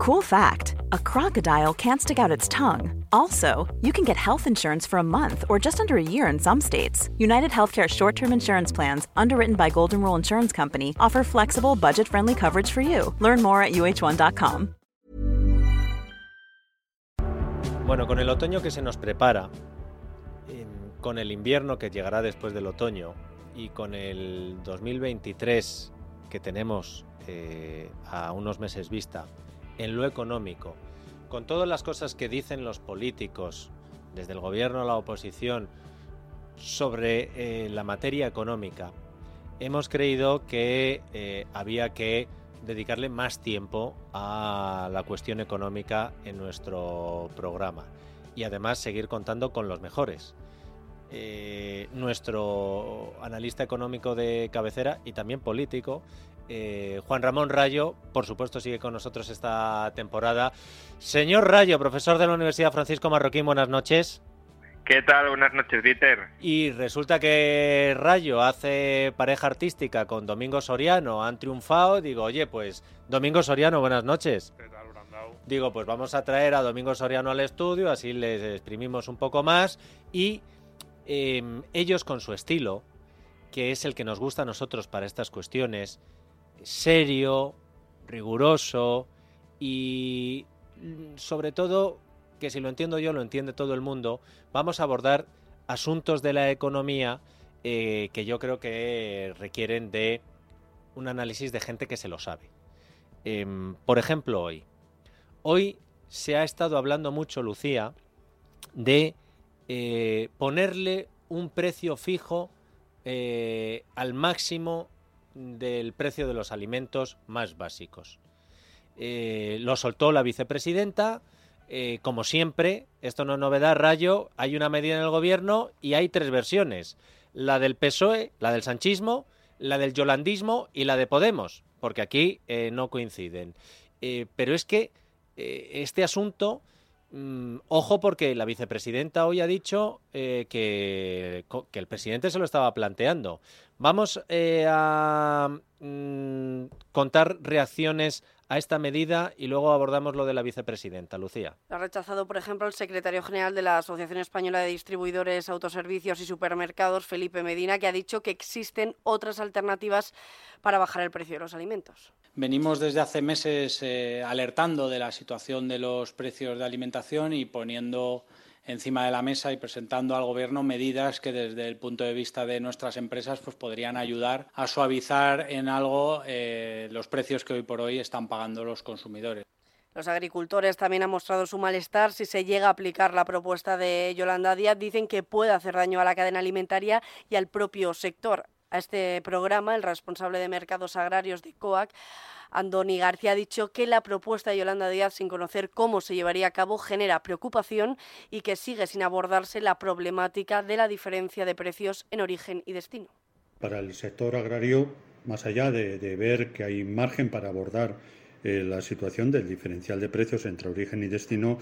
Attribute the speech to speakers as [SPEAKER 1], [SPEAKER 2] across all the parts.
[SPEAKER 1] Cool fact a crocodile can't stick out its tongue. Also, you can get health insurance for a month or just under a year in some states. United Healthcare short term insurance plans, underwritten by Golden Rule Insurance Company, offer flexible, budget friendly coverage for you. Learn more at uh1.com.
[SPEAKER 2] Bueno, con el otoño que se nos prepara, con el invierno que llegará después del otoño y con el 2023 que tenemos eh, a unos meses vista, en lo económico, con todas las cosas que dicen los políticos, desde el gobierno a la oposición, sobre eh, la materia económica, hemos creído que eh, había que dedicarle más tiempo a la cuestión económica en nuestro programa y además seguir contando con los mejores. Eh, nuestro analista económico de cabecera y también político, eh, Juan Ramón Rayo, por supuesto, sigue con nosotros esta temporada. Señor Rayo, profesor de la Universidad Francisco Marroquín, buenas noches.
[SPEAKER 3] ¿Qué tal? Buenas noches, Dieter.
[SPEAKER 2] Y resulta que Rayo hace pareja artística con Domingo Soriano, han triunfado. Digo, oye, pues Domingo Soriano, buenas noches.
[SPEAKER 3] ¿Qué tal,
[SPEAKER 2] Digo, pues vamos a traer a Domingo Soriano al estudio, así les exprimimos un poco más. Y em, ellos con su estilo, que es el que nos gusta a nosotros para estas cuestiones, serio, riguroso y mm, sobre todo, que si lo entiendo yo, lo entiende todo el mundo, vamos a abordar asuntos de la economía eh, que yo creo que requieren de un análisis de gente que se lo sabe. Em, por ejemplo, hoy. Hoy se ha estado hablando mucho, Lucía, de eh, ponerle un precio fijo eh, al máximo del precio de los alimentos más básicos. Eh, lo soltó la vicepresidenta. Eh, como siempre, esto no es novedad, Rayo, hay una medida en el gobierno y hay tres versiones. La del PSOE, la del sanchismo, la del yolandismo y la de Podemos, porque aquí eh, no coinciden. pero es que este asunto Mm, ojo porque la vicepresidenta hoy ha dicho eh, que, el presidente se lo estaba planteando. Vamos eh, a mm, contar reacciones a esta medida y luego abordamos lo de la vicepresidenta. Lucía.
[SPEAKER 4] Ha rechazado, por ejemplo, el secretario general de la Asociación Española de Distribuidores, Autoservicios y Supermercados, Felipe Medina, que ha dicho que existen otras alternativas para bajar el precio de los alimentos.
[SPEAKER 5] Venimos desde hace meses eh, alertando de la situación de los precios de alimentación y poniendo encima de la mesa y presentando al Gobierno medidas que desde el punto de vista de nuestras empresas pues, podrían ayudar a suavizar en algo eh, los precios que hoy por hoy están pagando los consumidores.
[SPEAKER 4] Los agricultores también han mostrado su malestar si se llega a aplicar la propuesta de Yolanda Díaz. Dicen que puede hacer daño a la cadena alimentaria y al propio sector. A este programa, el responsable de mercados agrarios de COAC Andoni García ha dicho que la propuesta de Yolanda Díaz, sin conocer cómo se llevaría a cabo, genera preocupación y que sigue sin abordarse la problemática de la diferencia de precios en origen y destino.
[SPEAKER 6] Para el sector agrario, más allá de, ver que hay margen para abordar eh, la situación del diferencial de precios entre origen y destino,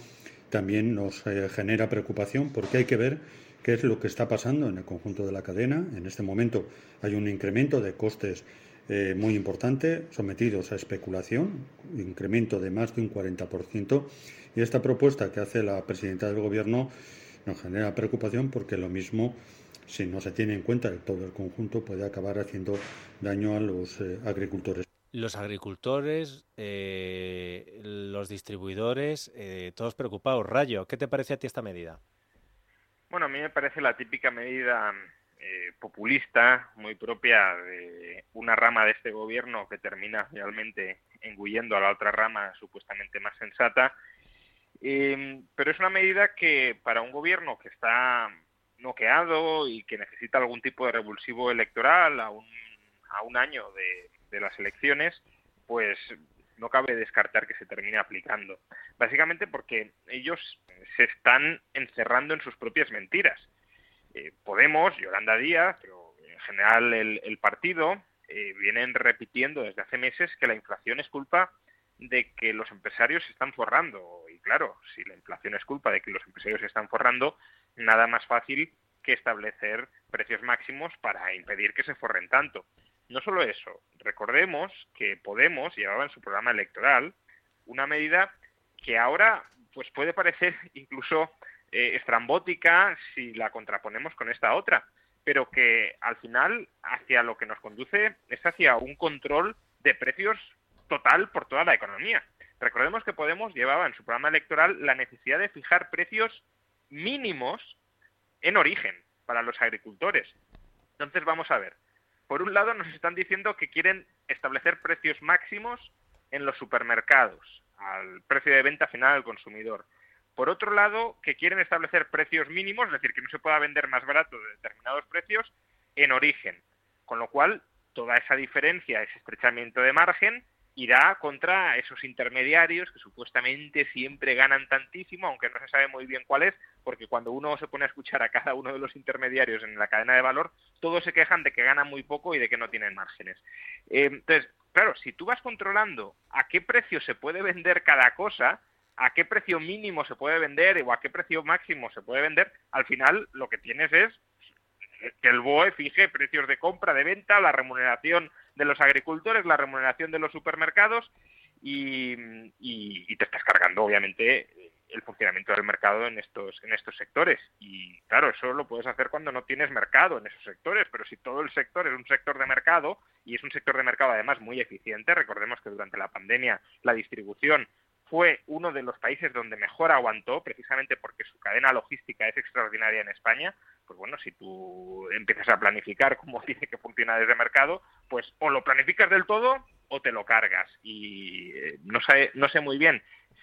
[SPEAKER 6] también nos eh, genera preocupación porque hay que ver qué es lo que está pasando en el conjunto de la cadena. En este momento hay un incremento de costes eh, muy importante, sometidos a especulación, incremento de más de un 40%, y esta propuesta que hace la presidenta del Gobierno nos genera preocupación porque lo mismo, si no se tiene en cuenta todo el conjunto, puede acabar haciendo daño a los eh, agricultores.
[SPEAKER 2] Los agricultores, eh, los distribuidores, todos preocupados. Rayo, ¿qué te parece a ti esta medida?
[SPEAKER 3] Bueno, a mí me parece la típica medida eh, populista, muy propia de una rama de este gobierno que termina realmente engullendo a la otra rama supuestamente más sensata. Em, pero es una medida que para un gobierno que está noqueado y que necesita algún tipo de revulsivo electoral a un, a un año de, de las elecciones, pues no cabe descartar que se termine aplicando. Básicamente porque ellos se están encerrando en sus propias mentiras. Eh, Podemos, Yolanda Díaz, pero en general el, partido, eh, vienen repitiendo desde hace meses que la inflación es culpa de que los empresarios se están forrando. Y claro, si la inflación es culpa de que los empresarios se están forrando, nada más fácil que establecer precios máximos para impedir que se forren tanto. No solo eso, recordemos que Podemos llevaba en su programa electoral una medida que ahora pues puede parecer incluso eh, estrambótica si la contraponemos con esta otra, pero que al final hacia lo que nos conduce es hacia un control de precios total por toda la economía. Recordemos que Podemos llevaba en su programa electoral la necesidad de fijar precios mínimos en origen para los agricultores. Entonces vamos a ver. Por un lado nos están diciendo que quieren establecer precios máximos en los supermercados, al precio de venta final al consumidor. Por otro lado, que quieren establecer precios mínimos, es decir, que no se pueda vender más barato de determinados precios en origen. Con lo cual, toda esa diferencia, ese estrechamiento de margen, irá contra esos intermediarios que supuestamente siempre ganan tantísimo, aunque no se sabe muy bien cuál es, porque cuando uno se pone a escuchar a cada uno de los intermediarios en la cadena de valor, todos se quejan de que ganan muy poco y de que no tienen márgenes. Eh, entonces, claro, si tú vas controlando a qué precio se puede vender cada cosa, a qué precio mínimo se puede vender o a qué precio máximo se puede vender, al final lo que tienes es que el BOE fije precios de compra, de venta, la remuneración de los agricultores, la remuneración de los supermercados y, te estás cargando, obviamente, el funcionamiento del mercado en estos, en estos sectores. Y claro, eso lo puedes hacer cuando no tienes mercado en esos sectores, pero si todo el sector es un sector de mercado y es un sector de mercado además muy eficiente, recordemos que durante la pandemia la distribución fue uno de los países donde mejor aguantó, precisamente porque su cadena logística es extraordinaria en España, pues bueno, si tú empiezas a planificar cómo tiene que funcionar ese mercado, pues o lo planificas del todo o te lo cargas. Y eh, no, sé, no sé muy bien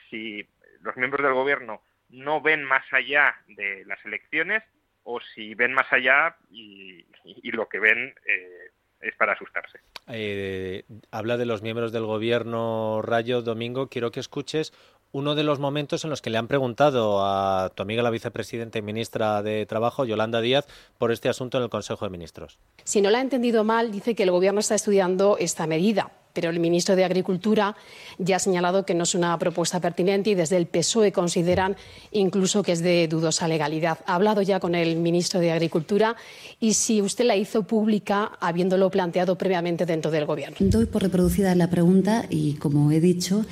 [SPEAKER 3] si los miembros del gobierno no ven más allá de las elecciones o si ven más allá y, lo que ven eh, es para asustarse.
[SPEAKER 2] Eh, habla de los miembros del gobierno Rayo Domingo. Quiero que escuches uno de los momentos en los que le han preguntado a tu amiga la vicepresidenta y ministra de Trabajo, Yolanda Díaz, por este asunto en el Consejo de Ministros.
[SPEAKER 7] Si no la ha entendido mal, dice que el Gobierno está estudiando esta medida, pero el ministro de Agricultura ya ha señalado que no es una propuesta pertinente y desde el PSOE consideran incluso que es de dudosa legalidad. Ha hablado ya con el ministro de Agricultura y si usted la hizo pública habiéndolo planteado previamente dentro del Gobierno.
[SPEAKER 8] Doy por reproducida la pregunta y, como he dicho,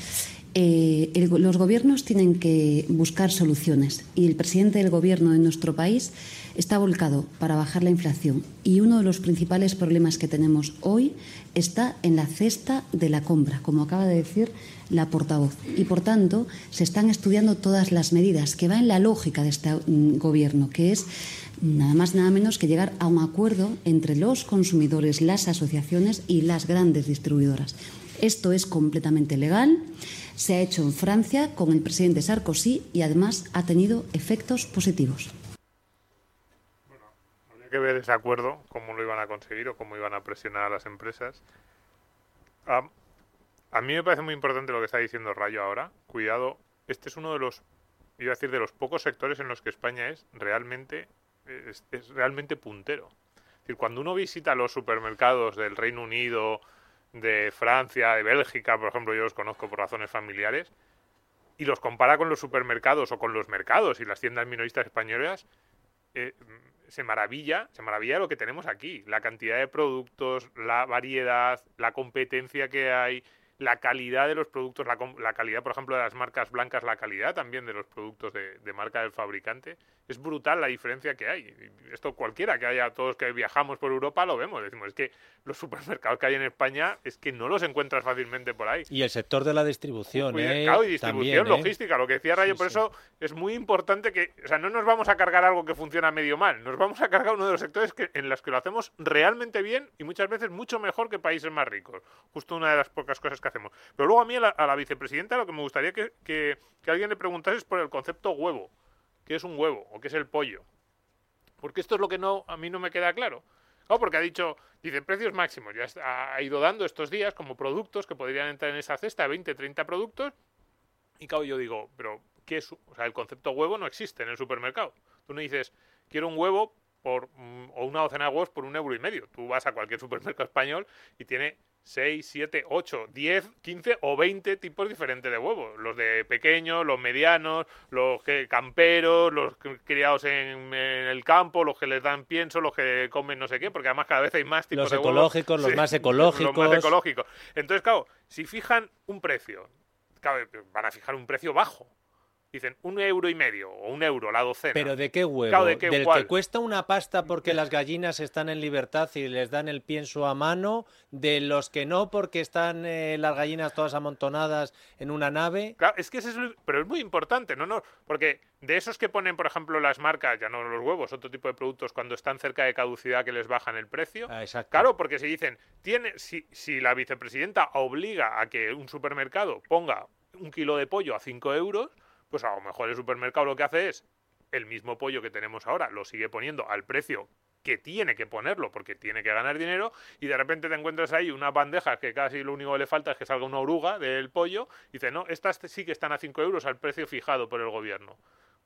[SPEAKER 8] eh, los gobiernos tienen que buscar soluciones y el presidente del gobierno de nuestro país está volcado para bajar la inflación y uno de los principales problemas que tenemos hoy está en la cesta de la compra, como acaba de decir la portavoz. Y por tanto, se están estudiando todas las medidas que van en la lógica de este mm, gobierno, que es nada más nada menos que llegar a un acuerdo entre los consumidores, las asociaciones y las grandes distribuidoras. Esto es completamente legal. Se ha hecho en Francia con el presidente Sarkozy y además ha tenido efectos positivos.
[SPEAKER 9] Bueno, habría que ver ese acuerdo, cómo lo iban a conseguir o cómo iban a presionar a las empresas. a mí me parece muy importante lo que está diciendo Rayo ahora. Cuidado, este es uno de los, iba a decir, de los pocos sectores en los que España es realmente, es realmente puntero. Es decir, cuando uno visita los supermercados del Reino Unido, de Francia, de Bélgica, por ejemplo, yo los conozco por razones familiares, y los compara con los supermercados o con los mercados y las tiendas minoristas españolas, eh, se maravilla, se maravilla lo que tenemos aquí, la cantidad de productos, la variedad, la competencia que hay, la calidad de los productos, la, la, calidad, por ejemplo, de las marcas blancas, la calidad también de los productos de, de, marca del fabricante. Es brutal la diferencia que hay. Esto cualquiera que haya, todos que viajamos por Europa lo vemos. Decimos, es que los supermercados que hay en España es que no los encuentras fácilmente por ahí.
[SPEAKER 2] Y el sector de la distribución, ¿eh?
[SPEAKER 9] y distribución, ¿eh? logística, lo que decía Rayo. por eso es muy importante que, o sea, no nos vamos a cargar algo que funciona medio mal, nos vamos a cargar uno de los sectores que, en los que lo hacemos realmente bien y muchas veces mucho mejor que países más ricos. Justo una de las pocas cosas que hacemos. Pero luego a mí, a la, vicepresidenta, lo que me gustaría que, que, alguien le preguntase es por el concepto huevo. ¿Qué es un huevo o qué es el pollo? Porque esto es lo que no a mí no me queda claro. No, porque ha dicho, dice, precios máximos. Ya ha ido dando estos días como productos que podrían entrar en esa cesta, 20, 30 productos. Y claro, yo digo, pero ¿qué es? O sea, el concepto huevo no existe en el supermercado. Tú no dices, quiero un huevo por, mm, o una docena de huevos por un euro y medio. Tú vas a cualquier supermercado español y tiene 6, 7, 8, 10, 15 o 20 tipos diferentes de huevos. Los de pequeños, los medianos, los que camperos, los criados en, el campo, los que les dan pienso, los que comen no sé qué, porque además cada vez hay más tipos
[SPEAKER 2] de huevos. Los ecológicos, los más ecológicos.
[SPEAKER 9] Los más ecológicos. Entonces, claro, si fijan un precio claro, van a fijar un precio bajo dicen un euro y medio o un euro la docena.
[SPEAKER 2] ¿Pero de qué huevo? ¿Del que cuesta una pasta porque las gallinas están en libertad y les dan el pienso a mano? ¿De los que no porque están eh, las gallinas todas amontonadas en una nave?
[SPEAKER 9] Claro, es que es, pero es muy importante, ¿no? no Porque de esos que ponen, por ejemplo, las marcas, ya no los huevos, otro tipo de productos, cuando están cerca de caducidad que les bajan el precio.
[SPEAKER 2] Ah,
[SPEAKER 9] claro, porque si dicen, tiene, si, si la vicepresidenta obliga a que un supermercado ponga un kilo de pollo a 5 euros, pues a lo mejor el supermercado lo que hace es el mismo pollo que tenemos ahora, lo sigue poniendo al precio que tiene que ponerlo porque tiene que ganar dinero y de repente te encuentras ahí unas bandejas que casi lo único que le falta es que salga una oruga del pollo y dice, no, estas sí que están a 5 euros al precio fijado por el gobierno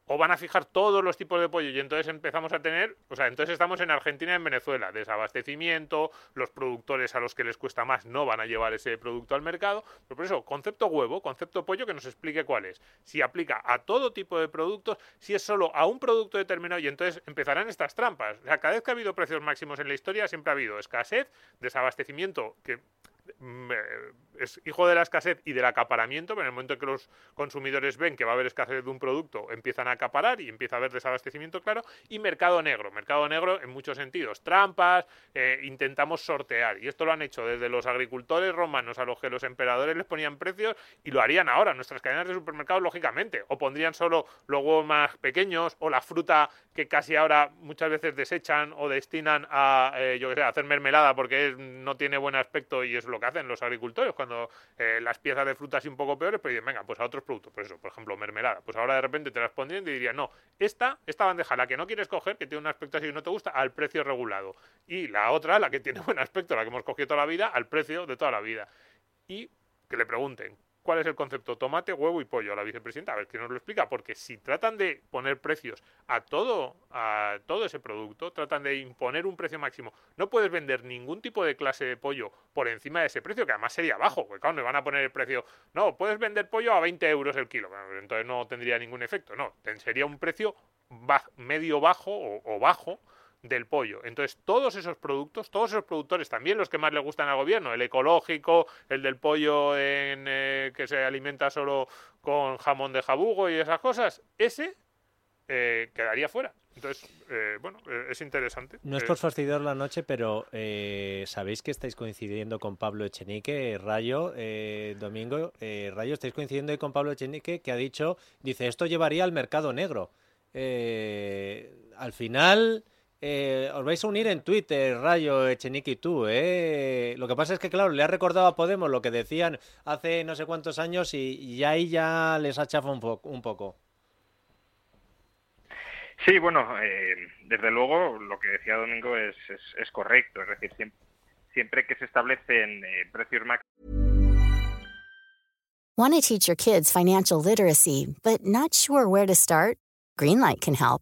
[SPEAKER 9] o van a fijar todos los tipos de pollo y entonces empezamos a tener, o sea, entonces estamos en Argentina y en Venezuela, desabastecimiento, los productores a los que les cuesta más no van a llevar ese producto al mercado, pero por eso, concepto huevo, concepto pollo que nos explique cuál es, si aplica a todo tipo de productos, si es solo a un producto determinado y entonces empezarán estas trampas. O sea, cada vez que ha habido precios máximos en la historia siempre ha habido escasez, desabastecimiento, que es hijo de la escasez y del acaparamiento, pero en el momento en que los consumidores ven que va a haber escasez de un producto, empiezan a acaparar y empieza a haber desabastecimiento claro, y mercado negro, mercado negro en muchos sentidos, trampas, eh, intentamos sortear, y esto lo han hecho desde los agricultores romanos a los que los emperadores les ponían precios y lo harían ahora, nuestras cadenas de supermercados lógicamente, o pondrían solo los huevos más pequeños o la fruta que casi ahora muchas veces desechan o destinan a, eh, yo sé, a hacer mermelada porque no tiene buen aspecto y es lo que hacen los agricultores cuando eh, las piezas de fruta así un poco peores, pues dicen, venga, pues a otros productos, por eso, por ejemplo, mermelada. Pues ahora de repente te las pondrían y dirían, no, esta, esta bandeja, la que no quieres coger, que tiene un aspecto así y no te gusta, al precio regulado. Y la otra, la que tiene buen aspecto, la que hemos cogido toda la vida, al precio de toda la vida. Y que le pregunten, cuál es el concepto tomate, huevo y pollo a la vicepresidenta, a ver que nos lo explica, porque si tratan de poner precios a todo, a todo ese producto, tratan de imponer un precio máximo, no puedes vender ningún tipo de clase de pollo por encima de ese precio, que además sería bajo, porque claro, no van a poner el precio, no, puedes vender pollo a 20 euros el kilo, entonces no tendría ningún efecto, no, sería un precio medio bajo o bajo, del pollo. Entonces, todos esos productos, todos esos productores, también los que más le gustan al gobierno, el ecológico, el del pollo en, eh, que se alimenta solo con jamón de jabugo y esas cosas, ese eh, quedaría fuera. Entonces, eh, bueno, es interesante.
[SPEAKER 2] No es por fastidiar la noche, pero sabéis que estáis coincidiendo con Pablo Echenique, Rayo, Domingo, Rayo, estáis coincidiendo con Pablo Echenique, que ha dicho, dice, esto llevaría al mercado negro. al final, eh, os vais a unir en Twitter, Rayo, Echenique y tú, ¿eh? Lo que pasa es que, claro, le ha recordado a Podemos lo que decían hace no sé cuántos años y, ahí ya les ha chafado un, poco.
[SPEAKER 3] Sí, bueno, eh, desde luego lo que decía Domingo es, es, correcto. Es decir, siempre, siempre que se establecen eh, precios máximos.
[SPEAKER 10] Want to teach your kids financial literacy, but not sure where to start? Greenlight can help.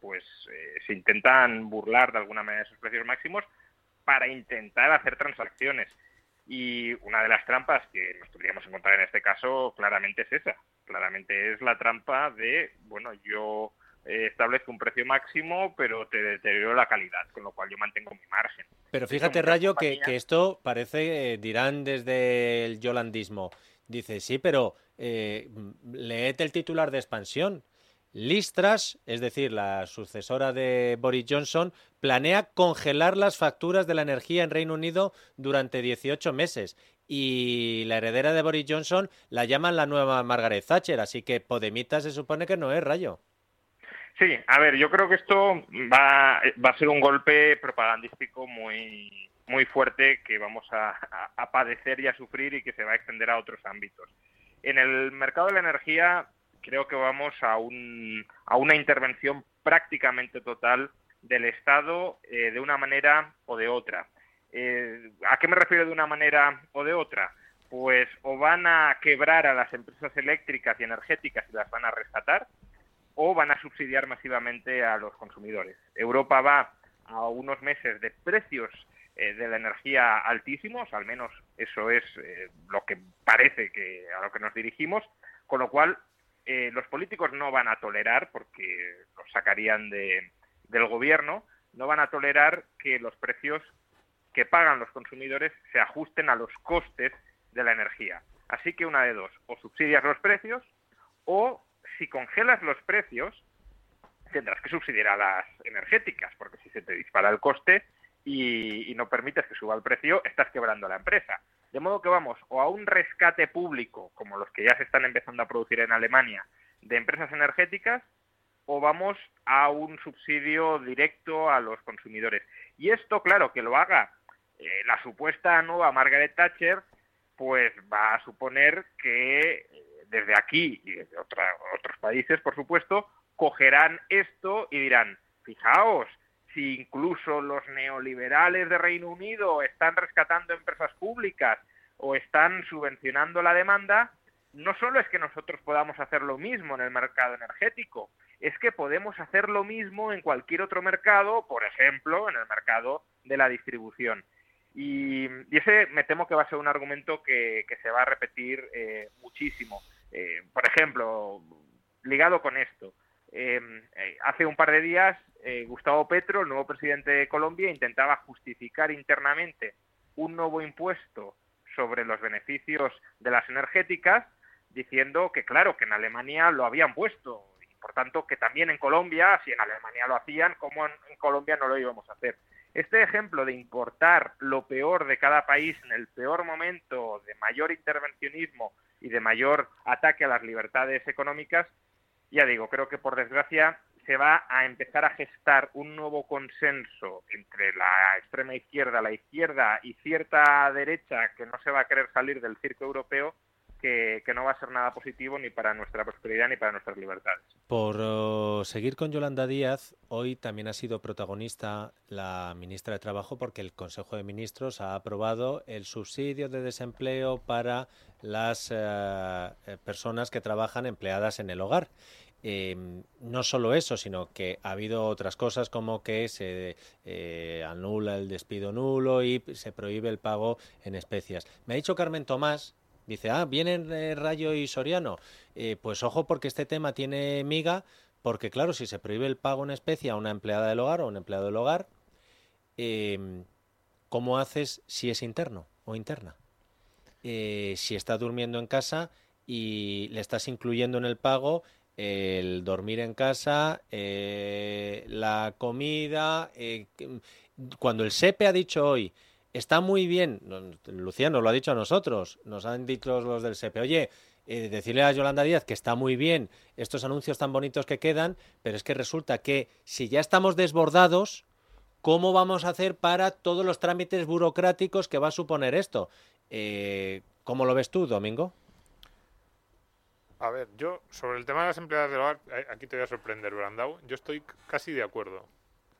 [SPEAKER 3] Pues eh, se intentan burlar de alguna manera esos precios máximos para intentar hacer transacciones. Y una de las trampas que nos podríamos encontrar en este caso claramente es esa. Claramente es la trampa de, bueno, yo eh, establezco un precio máximo, pero te deterioro la calidad, con lo cual yo mantengo mi margen.
[SPEAKER 2] Pero fíjate, Rayo, que, esto parece, eh, dirán desde el yolandismo, dice, sí, pero eh, leete el titular de expansión. Listras, es decir, la sucesora de Boris Johnson, planea congelar las facturas de la energía en Reino Unido durante 18 meses. Y la heredera de Boris Johnson la llaman la nueva Margaret Thatcher, así que Podemita se supone que no es rayo.
[SPEAKER 3] Sí, a ver, yo creo que esto va, a ser un golpe propagandístico muy, muy fuerte que vamos a, padecer y a sufrir y que se va a extender a otros ámbitos. En el mercado de la energía creo que vamos a, un, a una intervención prácticamente total del Estado eh, de una manera o de otra. Eh, ¿A qué me refiero de una manera o de otra? Pues o van a quebrar a las empresas eléctricas y energéticas y las van a rescatar, o van a subsidiar masivamente a los consumidores. Europa va a unos meses de precios eh, de la energía altísimos, al menos eso es lo que parece que a lo que nos dirigimos, con lo cual eh, los políticos no van a tolerar, porque los sacarían de, del gobierno, no van a tolerar que los precios que pagan los consumidores se ajusten a los costes de la energía. Así que una de dos, o subsidias los precios, o si congelas los precios, tendrás que subsidiar a las energéticas, porque si se te dispara el coste y, y no permites que suba el precio, estás quebrando la empresa. De modo que vamos o a un rescate público, como los que ya se están empezando a producir en Alemania, de empresas energéticas, o vamos a un subsidio directo a los consumidores. Y esto, claro, que lo haga eh, la supuesta nueva Margaret Thatcher, pues va a suponer que eh, desde aquí y desde otros países, por supuesto, cogerán esto y dirán, fijaos, si incluso los neoliberales de Reino Unido están rescatando empresas públicas o están subvencionando la demanda, no solo es que nosotros podamos hacer lo mismo en el mercado energético, es que podemos hacer lo mismo en cualquier otro mercado, por ejemplo, en el mercado de la distribución. Y, ese me temo que va a ser un argumento que, se va a repetir eh, muchísimo. Eh, por ejemplo, ligado con esto, Em, eh, hace un par de días, eh, Gustavo Petro, el nuevo presidente de Colombia, intentaba justificar internamente un nuevo impuesto sobre los beneficios de las energéticas, diciendo que, claro, que en Alemania lo habían puesto y, por tanto, que también en Colombia, si en Alemania lo hacían, como en, en Colombia no lo íbamos a hacer. Este ejemplo de importar lo peor de cada país en el peor momento de mayor intervencionismo y de mayor ataque a las libertades económicas ya digo, creo que por desgracia se va a empezar a gestar un nuevo consenso entre la extrema izquierda, la izquierda y cierta derecha que no se va a querer salir del circo europeo, que, no va a ser nada positivo ni para nuestra prosperidad ni para nuestras libertades.
[SPEAKER 2] Por oh, seguir con Yolanda Díaz, hoy también ha sido protagonista la ministra de Trabajo porque el Consejo de Ministros ha aprobado el subsidio de desempleo para las eh, personas que trabajan empleadas en el hogar. Em, no solo eso, sino que ha habido otras cosas como que se eh, anula el despido nulo y se prohíbe el pago en especias. Me ha dicho Carmen Tomás, dice, ah, vienen eh, Rayo y Soriano. Eh, pues ojo porque este tema tiene miga, porque claro, si se prohíbe el pago en especie a una empleada del hogar o un empleado del hogar, em, ¿cómo haces si es interno o interna? si está durmiendo en casa y le estás incluyendo en el pago el dormir en casa, eh, la comida. Eh, cuando el SEPE ha dicho hoy, está muy bien, Luciano lo ha dicho a nosotros, nos han dicho los del SEPE, oye, eh, decirle a Yolanda Díaz que está muy bien estos anuncios tan bonitos que quedan, pero es que resulta que si ya estamos desbordados, ¿cómo vamos a hacer para todos los trámites burocráticos que va a suponer esto? ¿Cómo lo ves tú, Domingo?
[SPEAKER 9] A ver, yo sobre el tema de las empleadas del hogar, aquí te voy a sorprender, Brandau. Yo estoy casi de acuerdo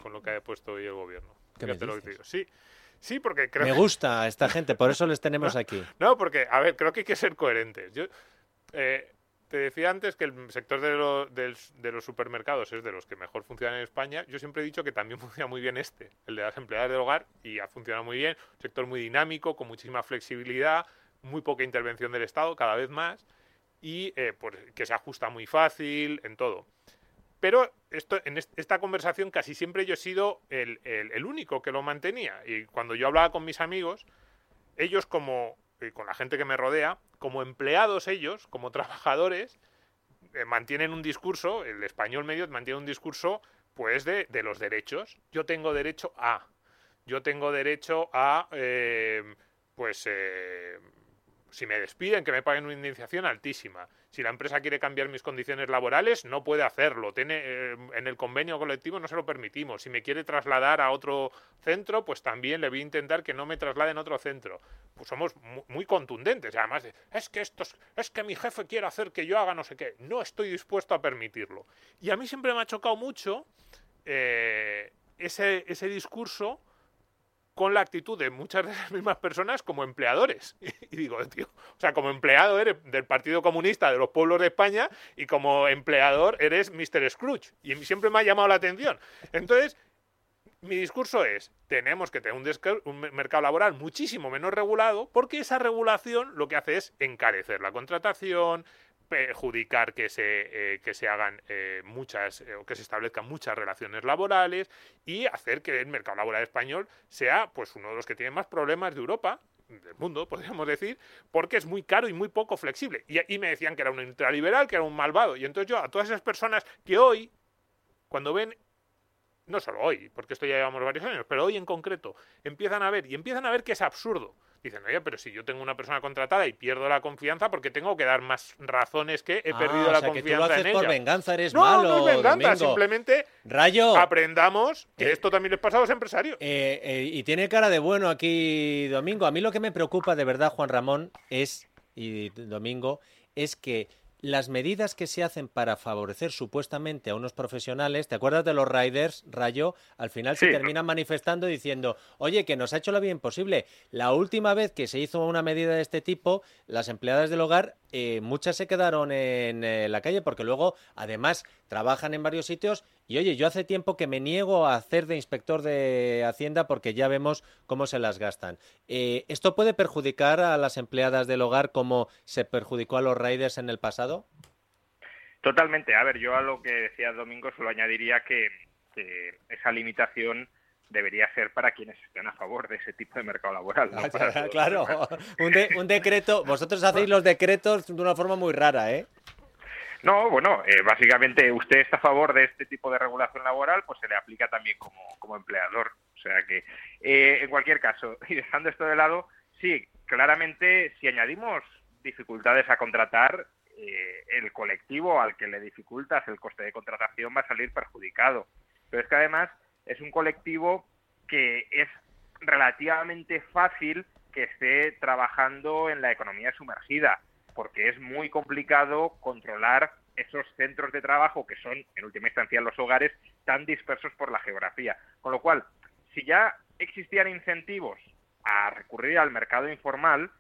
[SPEAKER 9] con lo que ha puesto hoy el gobierno. Sí, sí, porque creo
[SPEAKER 2] Me gusta esta gente, por eso les tenemos aquí.
[SPEAKER 9] No, porque, a ver, creo que hay que ser coherentes. Yo, eh, te decía antes que el sector de, de, los supermercados es de los que mejor funciona en España. Yo siempre he dicho que también funciona muy bien este, el de las empleadas del hogar, y ha funcionado muy bien. Un sector muy dinámico, con muchísima flexibilidad, muy poca intervención del Estado, cada vez más, y eh, pues, que se ajusta muy fácil en todo. Pero esto, en esta conversación casi siempre yo he sido el, el, único que lo mantenía. Y cuando yo hablaba con mis amigos, ellos como, eh, con la gente que me rodea, como empleados ellos, como trabajadores, eh, mantienen un discurso, el español medio mantiene un discurso pues de, de los derechos. Yo tengo derecho a, yo tengo derecho a, pues, si me despiden, que me paguen una indemnización altísima. Si la empresa quiere cambiar mis condiciones laborales, no puede hacerlo. Tiene, eh, en el convenio colectivo no se lo permitimos. Si me quiere trasladar a otro centro, pues también le voy a intentar que no me trasladen a otro centro. Pues somos muy, contundentes. Además, es que estos, es que mi jefe quiere hacer que yo haga no sé qué. No estoy dispuesto a permitirlo. Y a mí siempre me ha chocado mucho eh, ese, ese discurso con la actitud de muchas de las mismas personas como empleadores. Y digo, tío, o sea, como empleado eres del Partido Comunista de los Pueblos de España y como empleador eres Mr. Scrooge. Y siempre me ha llamado la atención. Entonces, mi discurso es, tenemos que tener un, un, mercado laboral muchísimo menos regulado porque esa regulación lo que hace es encarecer la contratación, perjudicar que se, eh, que se hagan eh, muchas eh, o que se establezcan muchas relaciones laborales y hacer que el mercado laboral español sea pues uno de los que tiene más problemas de Europa del mundo, podríamos decir, porque es muy caro y muy poco flexible. Y, y me decían que era un ultraliberal, que era un malvado. Y entonces yo, a todas esas personas que hoy, cuando ven no solo hoy, porque esto ya llevamos varios años, pero hoy en concreto, empiezan a ver y empiezan a ver que es absurdo Dicen, oye, pero si yo tengo una persona contratada y pierdo la confianza, porque tengo que dar más razones que he perdido
[SPEAKER 2] ah,
[SPEAKER 9] la
[SPEAKER 2] o sea,
[SPEAKER 9] confianza
[SPEAKER 2] que tú lo haces
[SPEAKER 9] en
[SPEAKER 2] por
[SPEAKER 9] ella?
[SPEAKER 2] venganza, eres
[SPEAKER 9] no,
[SPEAKER 2] malo.
[SPEAKER 9] No, es venganza,
[SPEAKER 2] Domingo.
[SPEAKER 9] simplemente
[SPEAKER 2] Rayo,
[SPEAKER 9] aprendamos que
[SPEAKER 2] Eh,
[SPEAKER 9] esto también les pasa a los empresarios.
[SPEAKER 2] Eh, eh, y tiene cara de bueno aquí Domingo. A mí lo que me preocupa de verdad, Juan Ramón, es, y Domingo, es que las medidas que se hacen para favorecer supuestamente a unos profesionales, ¿te acuerdas de los riders, Rayo? Al final se terminan manifestando diciendo, oye, que nos ha hecho la vida imposible. La última vez que se hizo una medida de este tipo, las empleadas del hogar, eh, muchas se quedaron en eh, la calle porque luego, además, trabajan en varios sitios y oye, yo hace tiempo que me niego a hacer de inspector de Hacienda porque ya vemos cómo se las gastan. Eh, ¿Esto puede perjudicar a las empleadas del hogar como se perjudicó a los riders en el pasado?
[SPEAKER 3] Totalmente. A ver, yo a lo que decía Domingo solo añadiría que, que esa limitación debería ser para quienes estén a favor de ese tipo de mercado laboral. los
[SPEAKER 2] claro, un, de- un decreto, vosotros hacéis los decretos de una forma muy rara, ¿eh?
[SPEAKER 3] No, bueno, eh, básicamente usted está a favor de este tipo de regulación laboral, pues se le aplica también como, como empleador. O sea que, eh, en cualquier caso, y dejando esto de lado, sí, claramente si añadimos dificultades a contratar, eh, el colectivo al que le dificultas el coste de contratación va a salir perjudicado. Pero es que además es un colectivo que es relativamente fácil que esté trabajando en la economía sumergida, porque es muy complicado controlar esos centros de trabajo que son, en última instancia, los hogares tan dispersos por la geografía. Con lo cual, si ya existían incentivos a recurrir al mercado informal,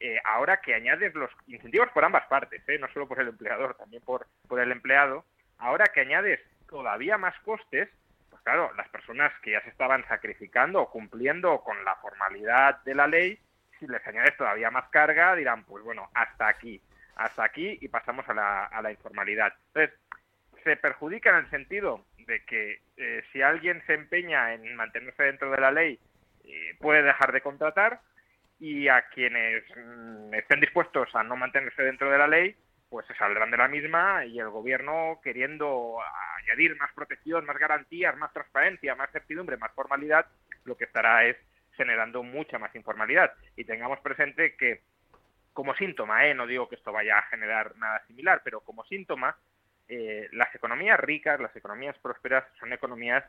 [SPEAKER 3] eh, ahora que añades los incentivos por ambas partes, ¿eh? no solo por el empleador, también por, por el empleado, ahora que añades todavía más costes, pues claro, las personas que ya se estaban sacrificando o cumpliendo con la formalidad de la ley, si les añades todavía más carga, dirán, pues bueno, hasta aquí, hasta aquí y pasamos a la, a la informalidad. Entonces, se perjudica en el sentido de que eh, si alguien se empeña en mantenerse dentro de la ley, eh, puede dejar de contratar y a quienes mm, estén dispuestos a no mantenerse dentro de la ley, pues se saldrán de la misma y el gobierno queriendo añadir más protección, más garantías, más transparencia, más certidumbre, más formalidad, lo que estará es generando mucha más informalidad. Y tengamos presente que como síntoma, ¿eh? no digo que esto vaya a generar nada similar, pero como síntoma, eh, las economías ricas, las economías prósperas son economías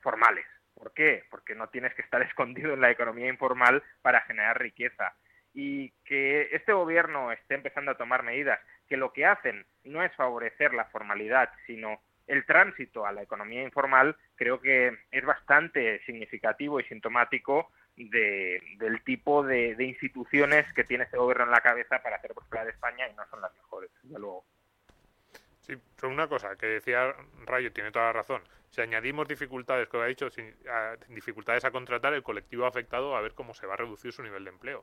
[SPEAKER 3] formales. ¿Por qué? Porque no tienes que estar escondido en la economía informal para generar riqueza. Y que este gobierno esté empezando a tomar medidas que lo que hacen no es favorecer la formalidad, sino el tránsito a la economía informal, creo que es bastante significativo y sintomático de- del tipo de, de instituciones que tiene este gobierno en la cabeza para hacer prosperar España y no son las mejores, desde luego.
[SPEAKER 9] Sí, una cosa que decía Rayo, tiene toda la razón. Si añadimos dificultades, como ha dicho, dificultades a contratar, el colectivo afectado a ver cómo se va a reducir su nivel de empleo.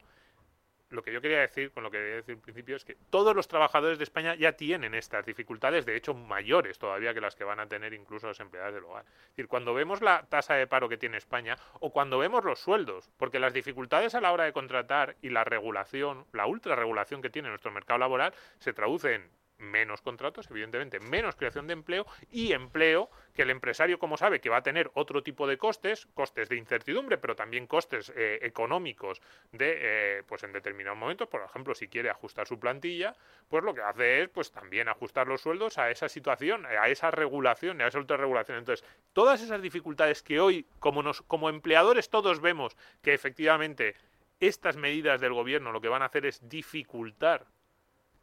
[SPEAKER 9] Lo que yo quería decir, con lo que quería decir al principio, es que todos los trabajadores de España ya tienen estas dificultades, de hecho mayores todavía que las que van a tener incluso los empleados del hogar. Es decir, cuando vemos la tasa de paro que tiene España o cuando vemos los sueldos, porque las dificultades a la hora de contratar y la regulación, la ultrarregulación que tiene nuestro mercado laboral, se traduce en menos contratos, evidentemente, menos creación de empleo y empleo que el empresario, como sabe, que va a tener otro tipo de costes, costes de incertidumbre, pero también costes eh, económicos de, eh, pues en determinados momentos, por ejemplo, si quiere ajustar su plantilla, pues lo que hace es, pues también ajustar los sueldos a esa situación, a esa regulación, a esa ultrarregulación. Entonces, todas esas dificultades que hoy, como nos, como empleadores, todos vemos que efectivamente estas medidas del gobierno lo que van a hacer es dificultar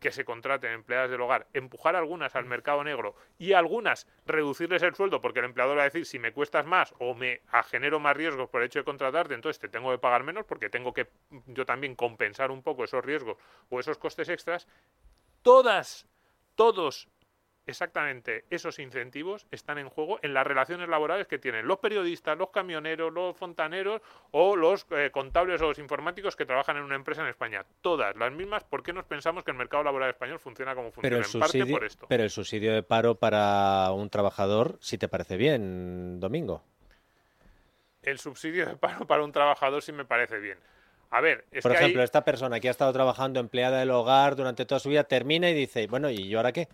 [SPEAKER 9] que se contraten empleadas del hogar, empujar algunas al mercado negro y algunas reducirles el sueldo porque el empleador va a decir si me cuestas más o me genero más riesgos por el hecho de contratarte, entonces te tengo que pagar menos porque tengo que yo también compensar un poco esos riesgos o esos costes extras. Todas, todos exactamente esos incentivos están en juego en las relaciones laborales que tienen los periodistas, los camioneros, los fontaneros o los eh, contables o los informáticos que trabajan en una empresa en España. Todas las mismas. ¿Por qué nos pensamos que el mercado laboral español funciona como funciona?
[SPEAKER 2] Pero el,
[SPEAKER 9] en parte
[SPEAKER 2] subsidio,
[SPEAKER 9] por esto.
[SPEAKER 2] pero el subsidio de paro para un trabajador, si te parece bien, Domingo.
[SPEAKER 9] El subsidio de paro para un trabajador sí me parece bien. A ver, es
[SPEAKER 2] Por
[SPEAKER 9] que
[SPEAKER 2] ejemplo,
[SPEAKER 9] hay-
[SPEAKER 2] esta persona que ha estado trabajando empleada del hogar durante toda su vida termina y dice, bueno, ¿y yo ahora qué?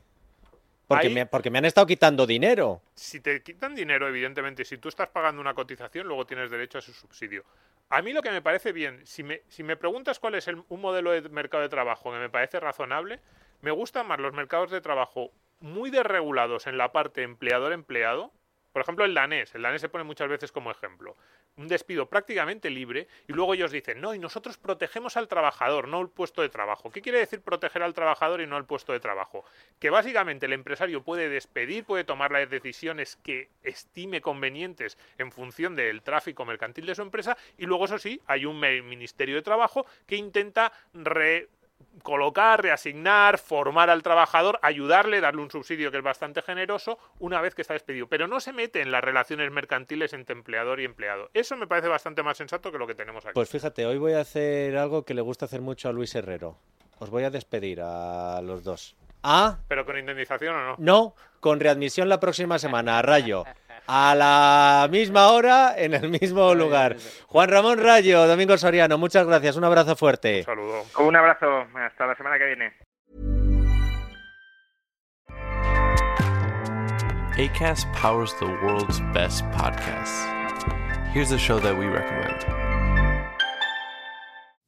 [SPEAKER 2] Porque,
[SPEAKER 9] Ahí-
[SPEAKER 2] me, porque me han estado quitando dinero.
[SPEAKER 9] si te quitan dinero, evidentemente, si tú estás pagando una cotización, luego tienes derecho a ese subsidio. A mí lo que me parece bien, si me, si me preguntas cuál es el- un modelo de mercado de trabajo que me parece razonable, me gustan más los mercados de trabajo muy desregulados en la parte empleador-empleado. Por ejemplo, el danés. El danés se pone muchas veces como ejemplo. Un despido prácticamente libre y luego ellos dicen, no, y nosotros protegemos al trabajador, no el puesto de trabajo. ¿Qué quiere decir proteger al trabajador y no al puesto de trabajo? Que básicamente el empresario puede despedir, puede tomar las decisiones que estime convenientes en función del tráfico mercantil de su empresa y luego, eso sí, hay un Ministerio de Trabajo que intenta re colocar, reasignar, formar al trabajador, ayudarle, darle un subsidio que es bastante generoso una vez que está despedido. Pero no se mete en las relaciones mercantiles entre empleador y empleado. Eso me parece bastante más sensato que lo que tenemos aquí.
[SPEAKER 2] Pues fíjate, hoy voy a hacer algo que le gusta hacer mucho a Luis Herrero. Os voy a despedir a los dos. Ah,
[SPEAKER 9] Pero con indemnización o no.
[SPEAKER 2] no, con readmisión la próxima semana, a Rayo. A la misma hora, en el mismo lugar. Juan Ramón Rayo, Domingo Soriano, muchas gracias, un abrazo fuerte.
[SPEAKER 9] saludo.
[SPEAKER 3] Un abrazo, hasta la semana que viene.
[SPEAKER 11] ACAST powers the world's best podcasts. Here's a show that we recommend.